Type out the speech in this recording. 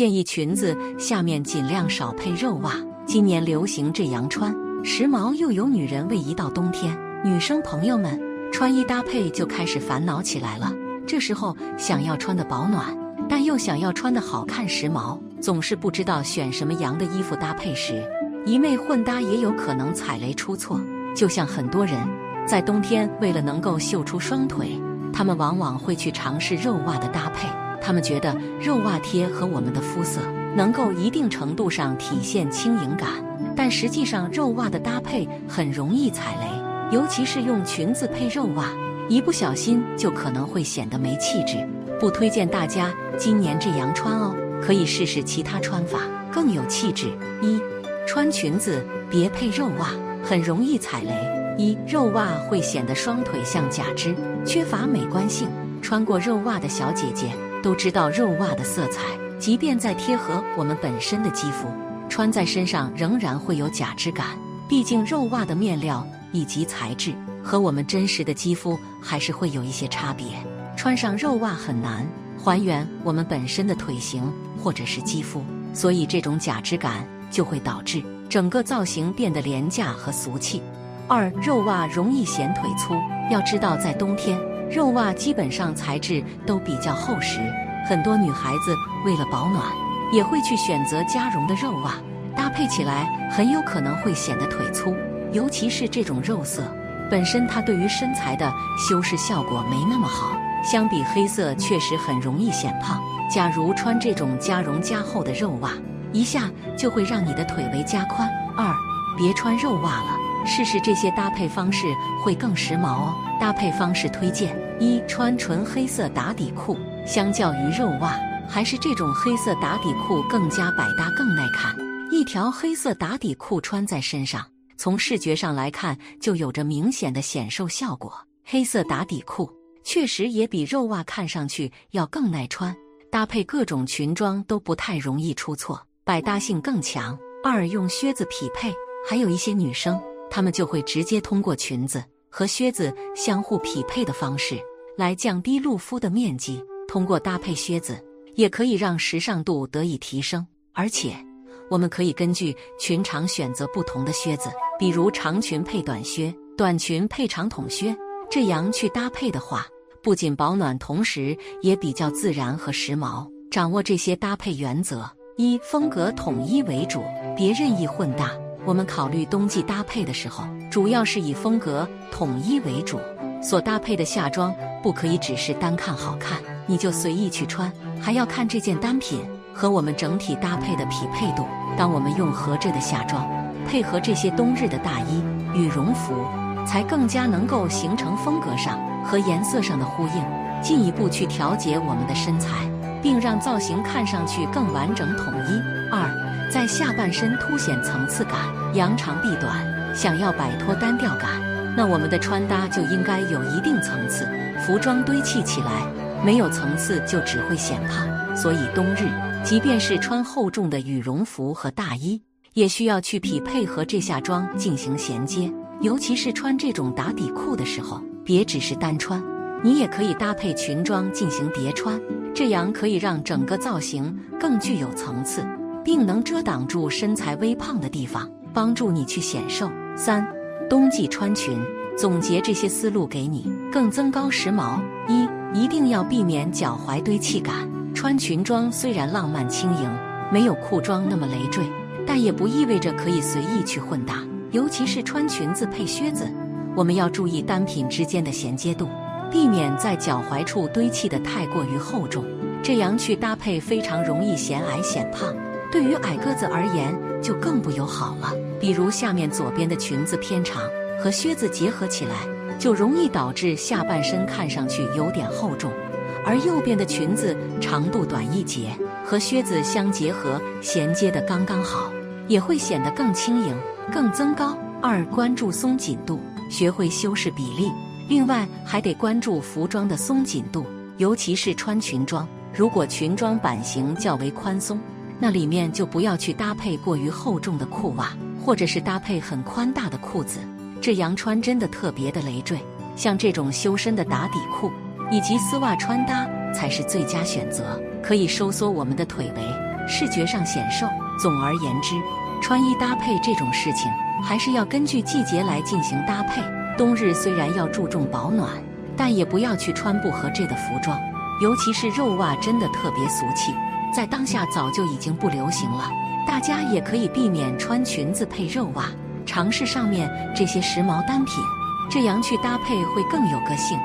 建议裙子下面尽量少配肉袜。今年流行这样穿，时髦又有女人味。一到冬天，女生朋友们穿衣搭配就开始烦恼起来了。这时候想要穿的保暖，但又想要穿的好看时髦，总是不知道选什么样的衣服搭配时，一昧混搭也有可能踩雷出错。就像很多人在冬天为了能够秀出双腿，他们往往会去尝试肉袜的搭配。他们觉得肉袜贴合我们的肤色，能够一定程度上体现轻盈感。但实际上，肉袜的搭配很容易踩雷，尤其是用裙子配肉袜，一不小心就可能会显得没气质。不推荐大家今年这样穿哦，可以试试其他穿法，更有气质。一，穿裙子别配肉袜，很容易踩雷。一，肉袜会显得双腿像假肢，缺乏美观性。穿过肉袜的小姐姐。都知道肉袜的色彩，即便再贴合我们本身的肌肤，穿在身上仍然会有假肢感。毕竟肉袜的面料以及材质和我们真实的肌肤还是会有一些差别。穿上肉袜很难还原我们本身的腿型或者是肌肤，所以这种假肢感就会导致整个造型变得廉价和俗气。二，肉袜容易显腿粗。要知道，在冬天。肉袜基本上材质都比较厚实，很多女孩子为了保暖，也会去选择加绒的肉袜，搭配起来很有可能会显得腿粗。尤其是这种肉色，本身它对于身材的修饰效果没那么好，相比黑色确实很容易显胖。假如穿这种加绒加厚的肉袜，一下就会让你的腿围加宽。二，别穿肉袜了。试试这些搭配方式会更时髦哦。搭配方式推荐：一、穿纯黑色打底裤，相较于肉袜，还是这种黑色打底裤更加百搭、更耐看。一条黑色打底裤穿在身上，从视觉上来看就有着明显的显瘦效果。黑色打底裤确实也比肉袜看上去要更耐穿，搭配各种裙装都不太容易出错，百搭性更强。二、用靴子匹配，还有一些女生。他们就会直接通过裙子和靴子相互匹配的方式来降低露肤的面积。通过搭配靴子，也可以让时尚度得以提升。而且，我们可以根据裙长选择不同的靴子，比如长裙配短靴，短裙配长筒靴，这样去搭配的话，不仅保暖，同时也比较自然和时髦。掌握这些搭配原则：一、风格统一为主，别任意混搭。我们考虑冬季搭配的时候，主要是以风格统一为主。所搭配的夏装不可以只是单看好看，你就随意去穿，还要看这件单品和我们整体搭配的匹配度。当我们用合着的夏装配合这些冬日的大衣、羽绒服，才更加能够形成风格上和颜色上的呼应，进一步去调节我们的身材，并让造型看上去更完整统一。二。在下半身凸显层次感，扬长避短。想要摆脱单调感，那我们的穿搭就应该有一定层次。服装堆砌起来没有层次，就只会显胖。所以冬日，即便是穿厚重的羽绒服和大衣，也需要去匹配和这下装进行衔接。尤其是穿这种打底裤的时候，别只是单穿，你也可以搭配裙装进行叠穿，这样可以让整个造型更具有层次。并能遮挡住身材微胖的地方，帮助你去显瘦。三，冬季穿裙，总结这些思路给你，更增高时髦。一，一定要避免脚踝堆砌感。穿裙装虽然浪漫轻盈，没有裤装那么累赘，但也不意味着可以随意去混搭。尤其是穿裙子配靴子，我们要注意单品之间的衔接度，避免在脚踝处堆砌的太过于厚重，这样去搭配非常容易显矮显胖。对于矮个子而言，就更不友好了。比如下面左边的裙子偏长，和靴子结合起来，就容易导致下半身看上去有点厚重；而右边的裙子长度短一截，和靴子相结合，衔接的刚刚好，也会显得更轻盈、更增高。二、关注松紧度，学会修饰比例。另外，还得关注服装的松紧度，尤其是穿裙装，如果裙装版型较为宽松。那里面就不要去搭配过于厚重的裤袜，或者是搭配很宽大的裤子，这样穿真的特别的累赘。像这种修身的打底裤以及丝袜穿搭才是最佳选择，可以收缩我们的腿围，视觉上显瘦。总而言之，穿衣搭配这种事情还是要根据季节来进行搭配。冬日虽然要注重保暖，但也不要去穿不合这的服装，尤其是肉袜，真的特别俗气，在当下早就已经不流行了。大家也可以避免穿裙子配肉袜，尝试上面这些时髦单品，这样去搭配会更有个性。